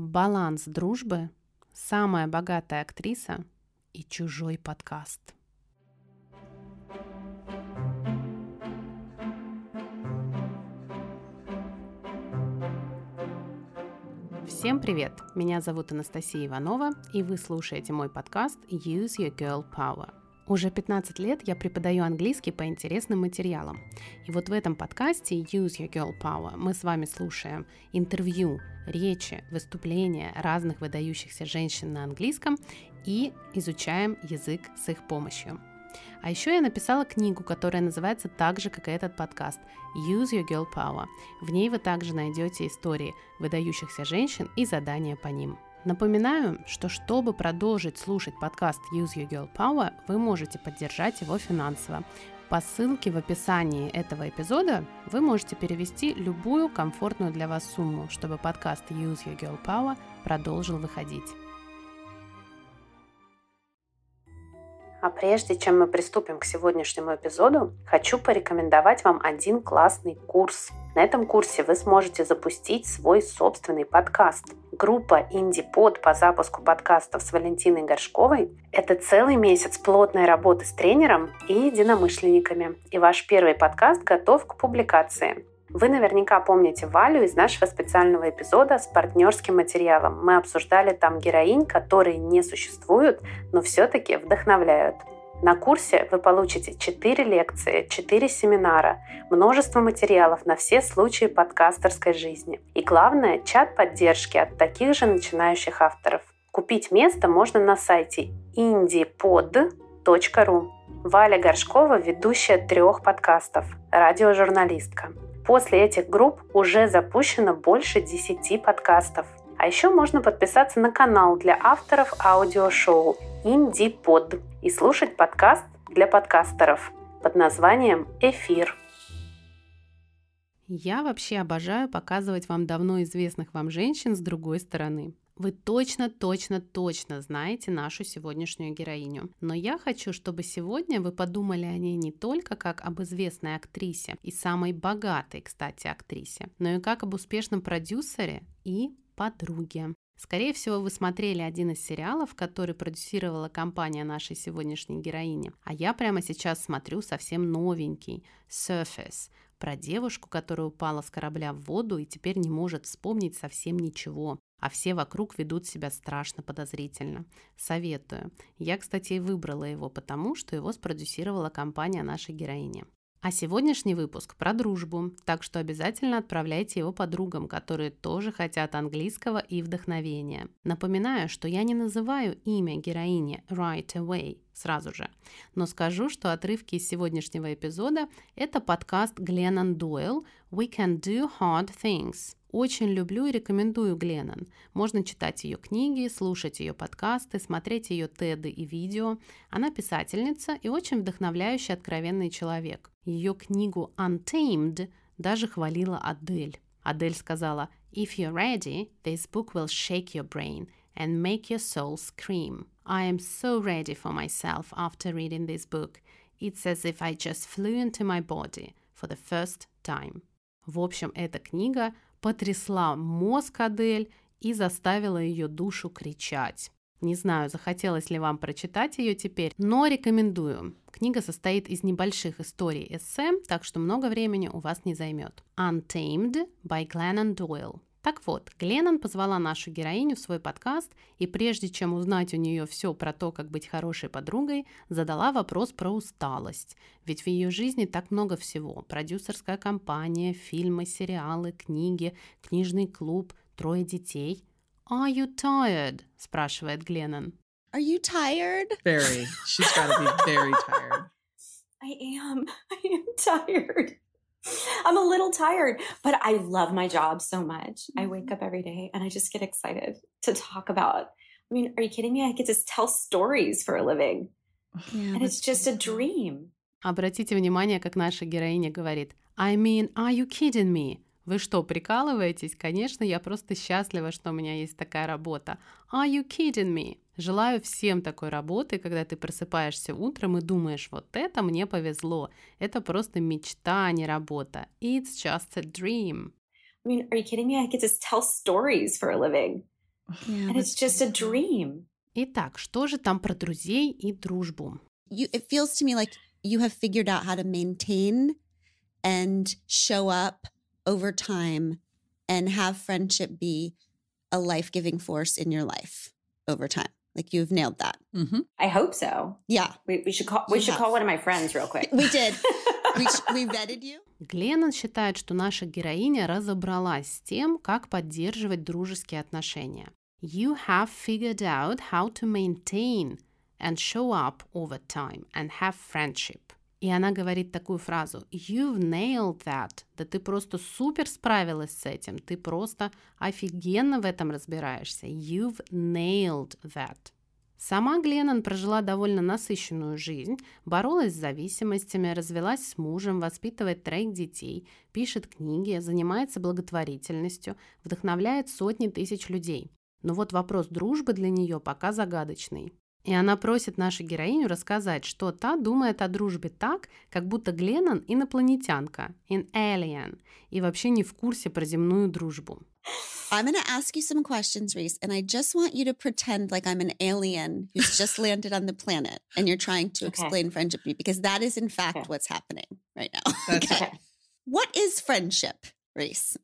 баланс дружбы, самая богатая актриса и чужой подкаст. Всем привет! Меня зовут Анастасия Иванова, и вы слушаете мой подкаст Use Your Girl Power. Уже 15 лет я преподаю английский по интересным материалам. И вот в этом подкасте Use Your Girl Power мы с вами слушаем интервью, речи, выступления разных выдающихся женщин на английском и изучаем язык с их помощью. А еще я написала книгу, которая называется так же, как и этот подкаст Use Your Girl Power. В ней вы также найдете истории выдающихся женщин и задания по ним. Напоминаю, что чтобы продолжить слушать подкаст Use Your Girl Power, вы можете поддержать его финансово. По ссылке в описании этого эпизода вы можете перевести любую комфортную для вас сумму, чтобы подкаст Use Your Girl Power продолжил выходить. А прежде чем мы приступим к сегодняшнему эпизоду, хочу порекомендовать вам один классный курс. На этом курсе вы сможете запустить свой собственный подкаст. Группа IndiePod по запуску подкастов с Валентиной Горшковой – это целый месяц плотной работы с тренером и единомышленниками. И ваш первый подкаст готов к публикации. Вы наверняка помните Валю из нашего специального эпизода с партнерским материалом. Мы обсуждали там героинь, которые не существуют, но все-таки вдохновляют. На курсе вы получите 4 лекции, 4 семинара, множество материалов на все случаи подкастерской жизни. И главное, чат поддержки от таких же начинающих авторов. Купить место можно на сайте indiepod.ru. Валя Горшкова – ведущая трех подкастов, радиожурналистка. После этих групп уже запущено больше 10 подкастов. А еще можно подписаться на канал для авторов аудиошоу IndiePod и слушать подкаст для подкастеров под названием «Эфир». Я вообще обожаю показывать вам давно известных вам женщин с другой стороны. Вы точно, точно, точно знаете нашу сегодняшнюю героиню. Но я хочу, чтобы сегодня вы подумали о ней не только как об известной актрисе и самой богатой, кстати, актрисе, но и как об успешном продюсере и подруге. Скорее всего, вы смотрели один из сериалов, который продюсировала компания нашей сегодняшней героини. А я прямо сейчас смотрю совсем новенький Surface про девушку, которая упала с корабля в воду и теперь не может вспомнить совсем ничего а все вокруг ведут себя страшно подозрительно. Советую. Я, кстати, и выбрала его потому, что его спродюсировала компания нашей героини. А сегодняшний выпуск про дружбу, так что обязательно отправляйте его подругам, которые тоже хотят английского и вдохновения. Напоминаю, что я не называю имя героини right away сразу же, но скажу, что отрывки из сегодняшнего эпизода – это подкаст Гленнон Дойл «We can do hard things», очень люблю и рекомендую Гленнон. Можно читать ее книги, слушать ее подкасты, смотреть ее теды и видео. Она писательница и очень вдохновляющий откровенный человек. Ее книгу Untamed даже хвалила Адель. Адель сказала «If you're ready, this book will shake your brain and make your soul scream. I am so ready for myself after reading this book. It's as if I just flew into my body for the first time». В общем, эта книга потрясла мозг Адель и заставила ее душу кричать. Не знаю, захотелось ли вам прочитать ее теперь, но рекомендую. Книга состоит из небольших историй эссе, так что много времени у вас не займет. Untamed by Glennon Doyle. Так вот, Гленнон позвала нашу героиню в свой подкаст и прежде чем узнать у нее все про то, как быть хорошей подругой, задала вопрос про усталость. Ведь в ее жизни так много всего. Продюсерская компания, фильмы, сериалы, книги, книжный клуб, трое детей. «Are you tired?» – спрашивает Гленнон. Are you tired? Very. She's got to be very tired. I am. I am tired. I'm a little tired, but I love my job so much. I wake up every day and I just get excited to talk about. I mean, are you kidding me? I get to tell stories for a living. Yeah, and it's just a dream. Обратите внимание, как наша героиня говорит I mean, are you kidding me? Вы что, прикалываетесь? Конечно, я просто счастлива, что у меня есть такая работа. Are you kidding me? Желаю всем такой работы, когда ты просыпаешься утром и думаешь, вот это мне повезло. Это просто мечта, а не работа. It's just a dream. I mean, are you kidding me? I get to tell stories for a living. Yeah, And it's just a dream. Итак, что же там про друзей и дружбу? You, it feels to me like you have figured out how to maintain and show up over time and have friendship be a life giving force in your life over time. Like you've nailed that. hmm I hope so. Yeah, We, we should call we You should have. call one of my friends real quick. we did. we, sh- we vetted you. Гленнон считает, что наша героиня разобралась с тем, как поддерживать дружеские отношения. You have figured out how to maintain and show up over time and have friendship. И она говорит такую фразу You've nailed that. Да ты просто супер справилась с этим. Ты просто офигенно в этом разбираешься. You've nailed that. Сама Гленнон прожила довольно насыщенную жизнь, боролась с зависимостями, развелась с мужем, воспитывает троих детей, пишет книги, занимается благотворительностью, вдохновляет сотни тысяч людей. Но вот вопрос дружбы для нее пока загадочный. И она просит нашу героиню рассказать, что та думает о дружбе так, как будто Гленнон инопланетянка, an alien, и вообще не в курсе про земную дружбу. I'm going to ask you some questions, Reese, and I just want you to pretend like I'm an alien who's just landed on the planet and you're trying to Okay. explain friendship to me because that is, in fact, Okay. what's happening right now. That's okay. Okay. What is friendship, Reese?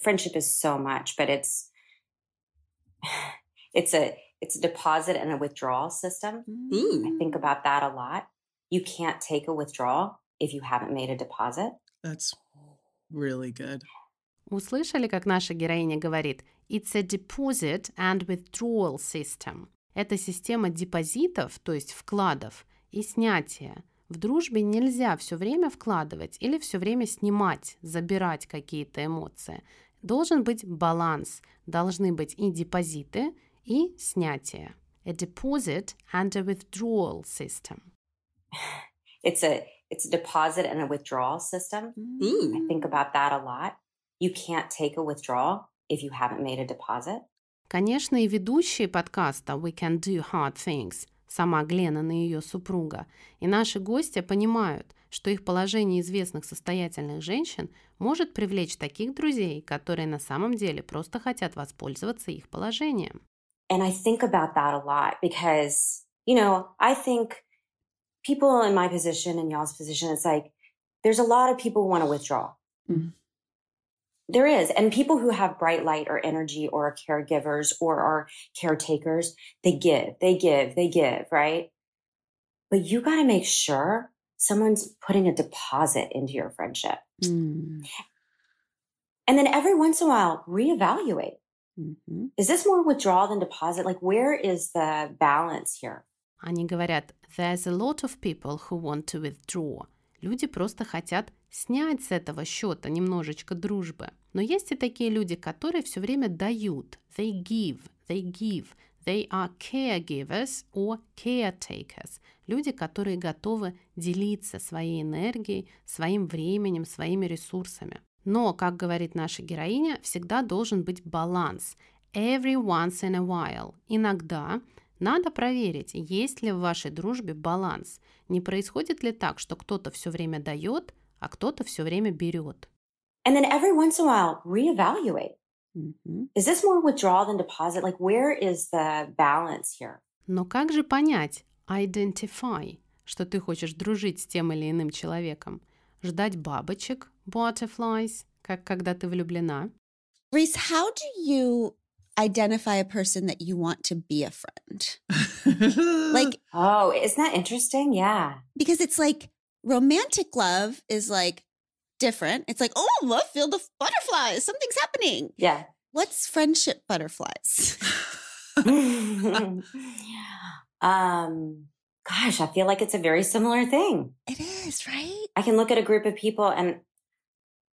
Friendship is so much, but it's it's a it's a deposit and a withdrawal system. Ooh. I think about that a lot. You can't take a withdrawal if you haven't made a deposit. That's really good. Услышали, как наша героиня говорит «It's a deposit and withdrawal system». Это система депозитов, то есть вкладов, и снятия. В дружбе нельзя все время вкладывать или все время снимать, забирать какие-то эмоции. Должен быть баланс. Должны быть и депозиты, и снятия. A deposit and a withdrawal system. It's a it's a deposit and a withdrawal system. I Ooh. think about that a lot. You can't take a withdrawal if you haven't made a deposit. Конечно, и ведущие подкаста «We can do hard things» сама Гленнон и ее супруга, и наши гости понимают, что их положение известных состоятельных женщин может привлечь таких друзей, которые на самом деле просто хотят воспользоваться их положением. And I think about that a lot because, you know, I think people in my position and y'all's position, it's like there's a lot of people who want to withdraw. Mhm. There is. And people who have bright light or energy or are caregivers or are caretakers, they give, they give, they give, right? But you got to make sure someone's putting a deposit into your friendship. Mm. And then every once in a while, reevaluate. Mhm. Is this more withdrawal than deposit? Like, where is the balance here? Они говорят «There's a lot of people who want to withdraw». Люди просто хотят снять с этого счета немножечко дружбы. Но есть и такие люди, которые все время дают. They give, they give. They are caregivers or caretakers. Люди, которые готовы делиться своей энергией, своим временем, своими ресурсами. Но, как говорит наша героиня, всегда должен быть баланс. Every once in a while. Иногда надо проверить, есть ли в вашей дружбе баланс. Не происходит ли так, что кто-то все время дает, а кто-то все время берет. And then every once in a while, reevaluate. Mhm. Is this more withdrawal than deposit? Like, where is the balance here? Но как же понять, identify, что ты хочешь дружить с тем или иным человеком? Ждать бабочек, butterflies, как когда ты влюблена? Reese, how do you identify a person that you want to be a friend? Like, Oh, isn't that interesting? Yeah. because it's like romantic love is like different. It's like, oh, I feel the butterflies. Something's happening. Yeah. What's friendship butterflies? um, gosh, I feel like it's a very similar thing. it is, right? I can look at a group of people and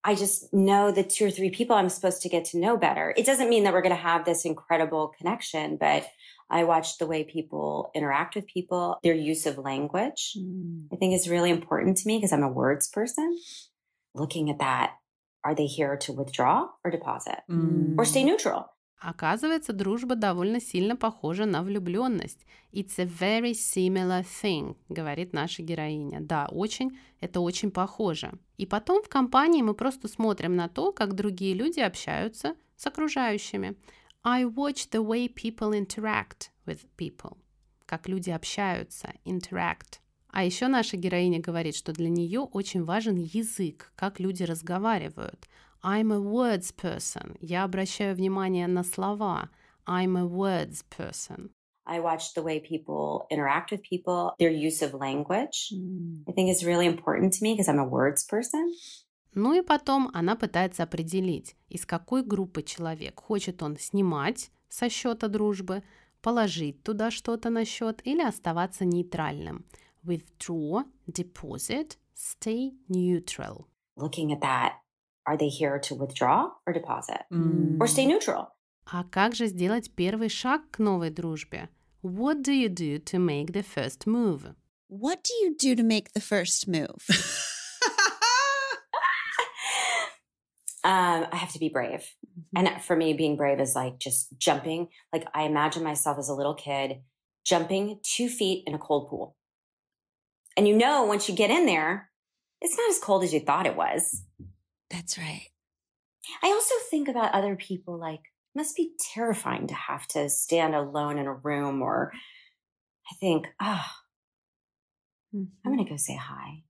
I just know the two or three people I'm supposed to get to know better. It doesn't mean that we're going to have this incredible connection, but I watch the way people interact with people, their use of language. I think is really important to me because I'm a words person. Looking at that, are they here to withdraw or deposit Mm. or stay neutral? Оказывается, дружба довольно сильно похожа на влюбленность. It's a very similar thing, говорит наша героиня. Да, очень, это очень похоже. И потом в компании мы просто смотрим на то, как другие люди общаются с окружающими. I watch the way people interact with people. Как люди общаются, interact. А еще наша героиня говорит, что для нее очень важен язык, как люди разговаривают. I'm a words person. Я обращаю внимание на слова. I'm a words person. I watch the way people interact with people, their use of language. Mm. I think is really important to me because I'm a words person. Ну и потом она пытается определить, из какой группы человек. Хочет он снимать со счета дружбы, положить туда что-то на счет или оставаться нейтральным. Withdraw, deposit, stay neutral. Looking at that, are they here to withdraw or deposit Mm. or stay neutral? А как же сделать первый шаг к новой дружбе? What do you do to make the first move? What do you do to make the first move? Um, I have to be brave. And for me, being brave is like just jumping. Like I imagine myself as a little kid jumping two feet in a cold pool. And you know, once you get in there, it's not as cold as you thought it was. That's right. I also think about other people like, it must be terrifying to have to stand alone in a room or I think, oh, I'm going to go say hi.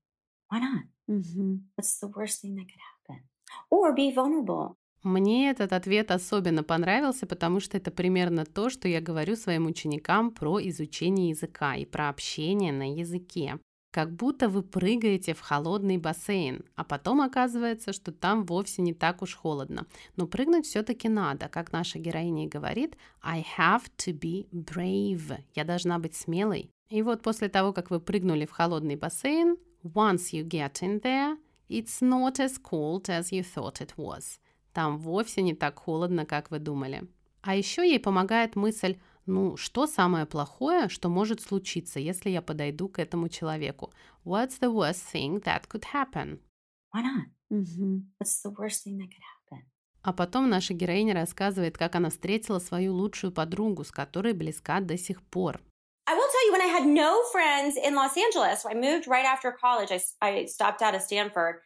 Why not? Mm-hmm. What's the worst thing that could happen? Or be vulnerable. Мне этот ответ особенно понравился, потому что это примерно то, что я говорю своим ученикам про изучение языка и про общение на языке. Как будто вы прыгаете в холодный бассейн, а потом оказывается, что там вовсе не так уж холодно. Но прыгнуть все-таки надо, как наша героиня и говорит, I have to be brave. Я должна быть смелой. И вот после того, как вы прыгнули в холодный бассейн, once you get in there, it's not as cold as you thought it was. Там вовсе не так холодно, как вы думали. А еще ей помогает мысль, ну, что самое плохое, что может случиться, если я подойду к этому человеку? What's the worst thing that could happen? Why not? Mm-hmm. What's the worst thing that could happen? А потом наша героиня рассказывает, как она встретила свою лучшую подругу, с которой близка до сих пор. I will tell you, when I had no friends in Los Angeles, I moved right after college. I, I stopped out of Stanford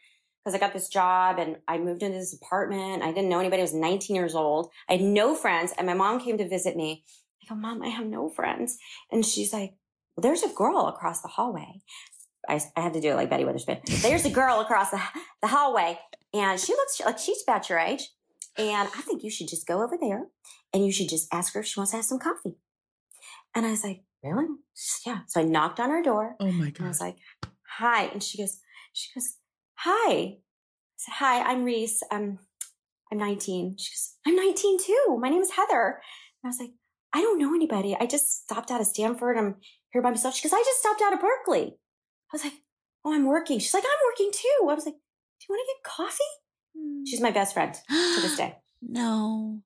because I got this job and I moved into this apartment. I didn't know anybody. I was 19 years old. I had no friends. And my mom came to visit me. Go, Mom, I have no friends. And she's like, Well, there's a girl across the hallway. I, I had to do it like Betty Witherspoon. There's a girl across the, the hallway. And she looks like she's about your age. And I think you should just go over there and you should just ask her if she wants to have some coffee. And I was like, really? Yeah. So I knocked on her door Oh my and I was like, hi. And she goes, she goes, hi. I said, hi, I'm Reese. I'm, I'm 19. She goes, I'm 19 too. My name is Heather. And I was like, I don't know anybody. I just stopped out of Stanford. I'm here by myself. She goes, I just stopped out of Berkeley. I was like, oh, I'm working. She's like, I'm working too. I was like, do you want to get coffee? She's my best friend to this day. no.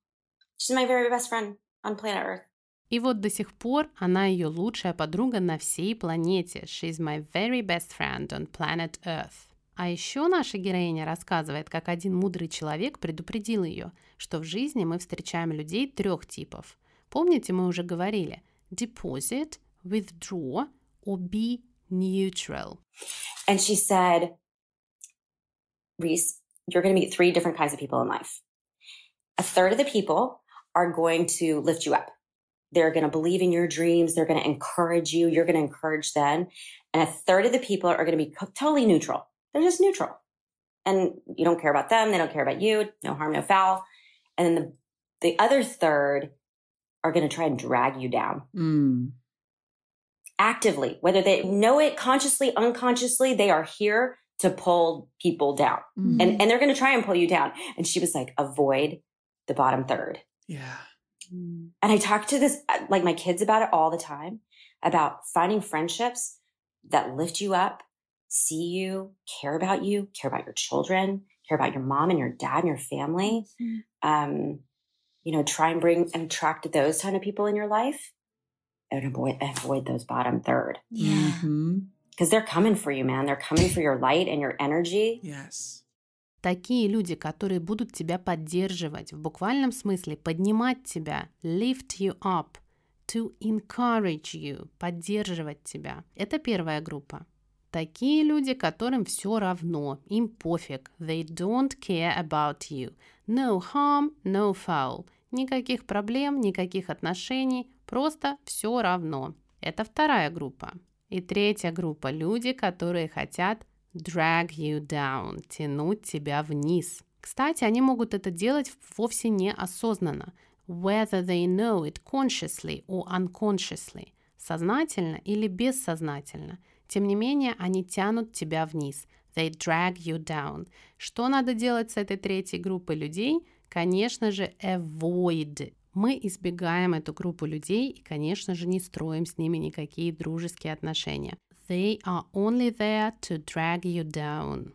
She's my very best friend on planet Earth. И вот до сих пор она ее лучшая подруга на всей планете. She's my very best friend on planet Earth. А еще наша героиня рассказывает, как один мудрый человек предупредил ее, что в жизни мы встречаем людей трех типов. Помните, мы уже говорили deposit, withdraw or be neutral. And she said, Reese, you're going to meet three different kinds of people in life. A third of the people are going to lift you up. They're going to believe in your dreams. They're going to encourage you. You're going to encourage them. And a third of the people are going to be co- totally neutral. They're just neutral. And you don't care about them. They don't care about you. No harm, no foul. And then the, the other third are going to try and drag you down Mm. actively, whether they know it consciously, unconsciously, they are here to pull people down. Mm. And, and they're going to try and pull you down. And she was like, avoid the bottom third. Yeah. Mm. And I talk to this, like my kids about it all the time about finding friendships that lift you up, see you, care about you, care about your children, care about your mom and your dad and your family. Mhm. Um, you know, try and bring and attract those kind of people in your life and avoid, avoid those bottom third. Yeah. Mhm. because they're coming for you, man. They're coming for your light and your energy. Yes. Такие люди, которые будут тебя поддерживать, в буквальном смысле поднимать тебя, lift you up, to encourage you, поддерживать тебя. Это первая группа. Такие люди, которым все равно, им пофиг. They don't care about you. No harm, no foul. Никаких проблем, никаких отношений, просто все равно. Это вторая группа. И третья группа – люди, которые хотят drag you down, тянуть тебя вниз. Кстати, они могут это делать вовсе неосознанно, whether they know it consciously or unconsciously, сознательно или бессознательно. Тем не менее, они тянут тебя вниз. They drag you down. Что надо делать с этой третьей группой людей? Конечно же, avoid. Мы избегаем эту группу людей и, конечно же, не строим с ними никакие дружеские отношения. They are only there to drag you down.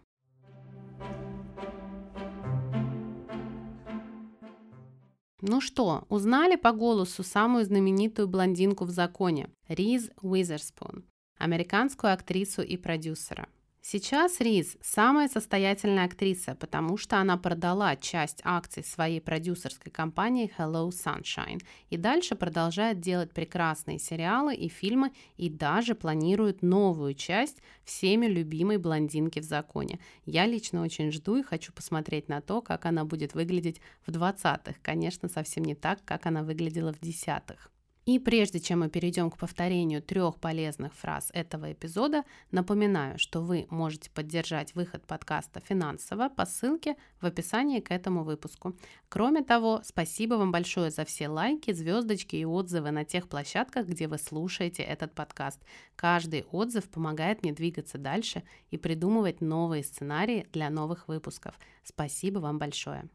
Ну что, узнали по голосу самую знаменитую блондинку в законе – Риз Уизерспун, американскую актрису и продюсера – Сейчас Риз самая состоятельная актриса, потому что она продала часть акций своей продюсерской компании Hello Sunshine и дальше продолжает делать прекрасные сериалы и фильмы и даже планирует новую часть всеми любимой блондинки в законе. Я лично очень жду и хочу посмотреть на то, как она будет выглядеть в 20-х. Конечно, совсем не так, как она выглядела в 10-х. И прежде чем мы перейдем к повторению трех полезных фраз этого эпизода, напоминаю, что вы можете поддержать выход подкаста финансово по ссылке в описании к этому выпуску. Кроме того, спасибо вам большое за все лайки, звездочки и отзывы на тех площадках, где вы слушаете этот подкаст. Каждый отзыв помогает мне двигаться дальше и придумывать новые сценарии для новых выпусков. Спасибо вам большое.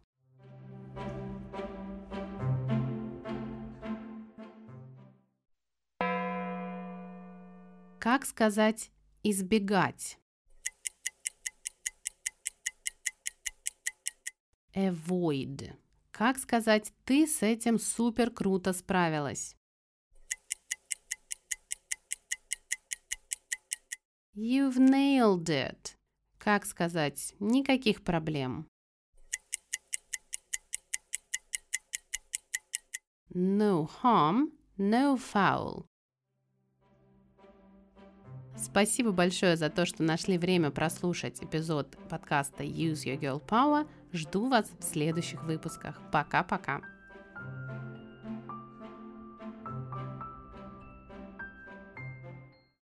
Как сказать избегать? Avoid. Как сказать ты с этим супер круто справилась? You've nailed it. Как сказать никаких проблем? No harm, no foul. Спасибо большое за то, что нашли время прослушать эпизод подкаста Use Your Girl Power. Жду вас в следующих выпусках. Пока-пока.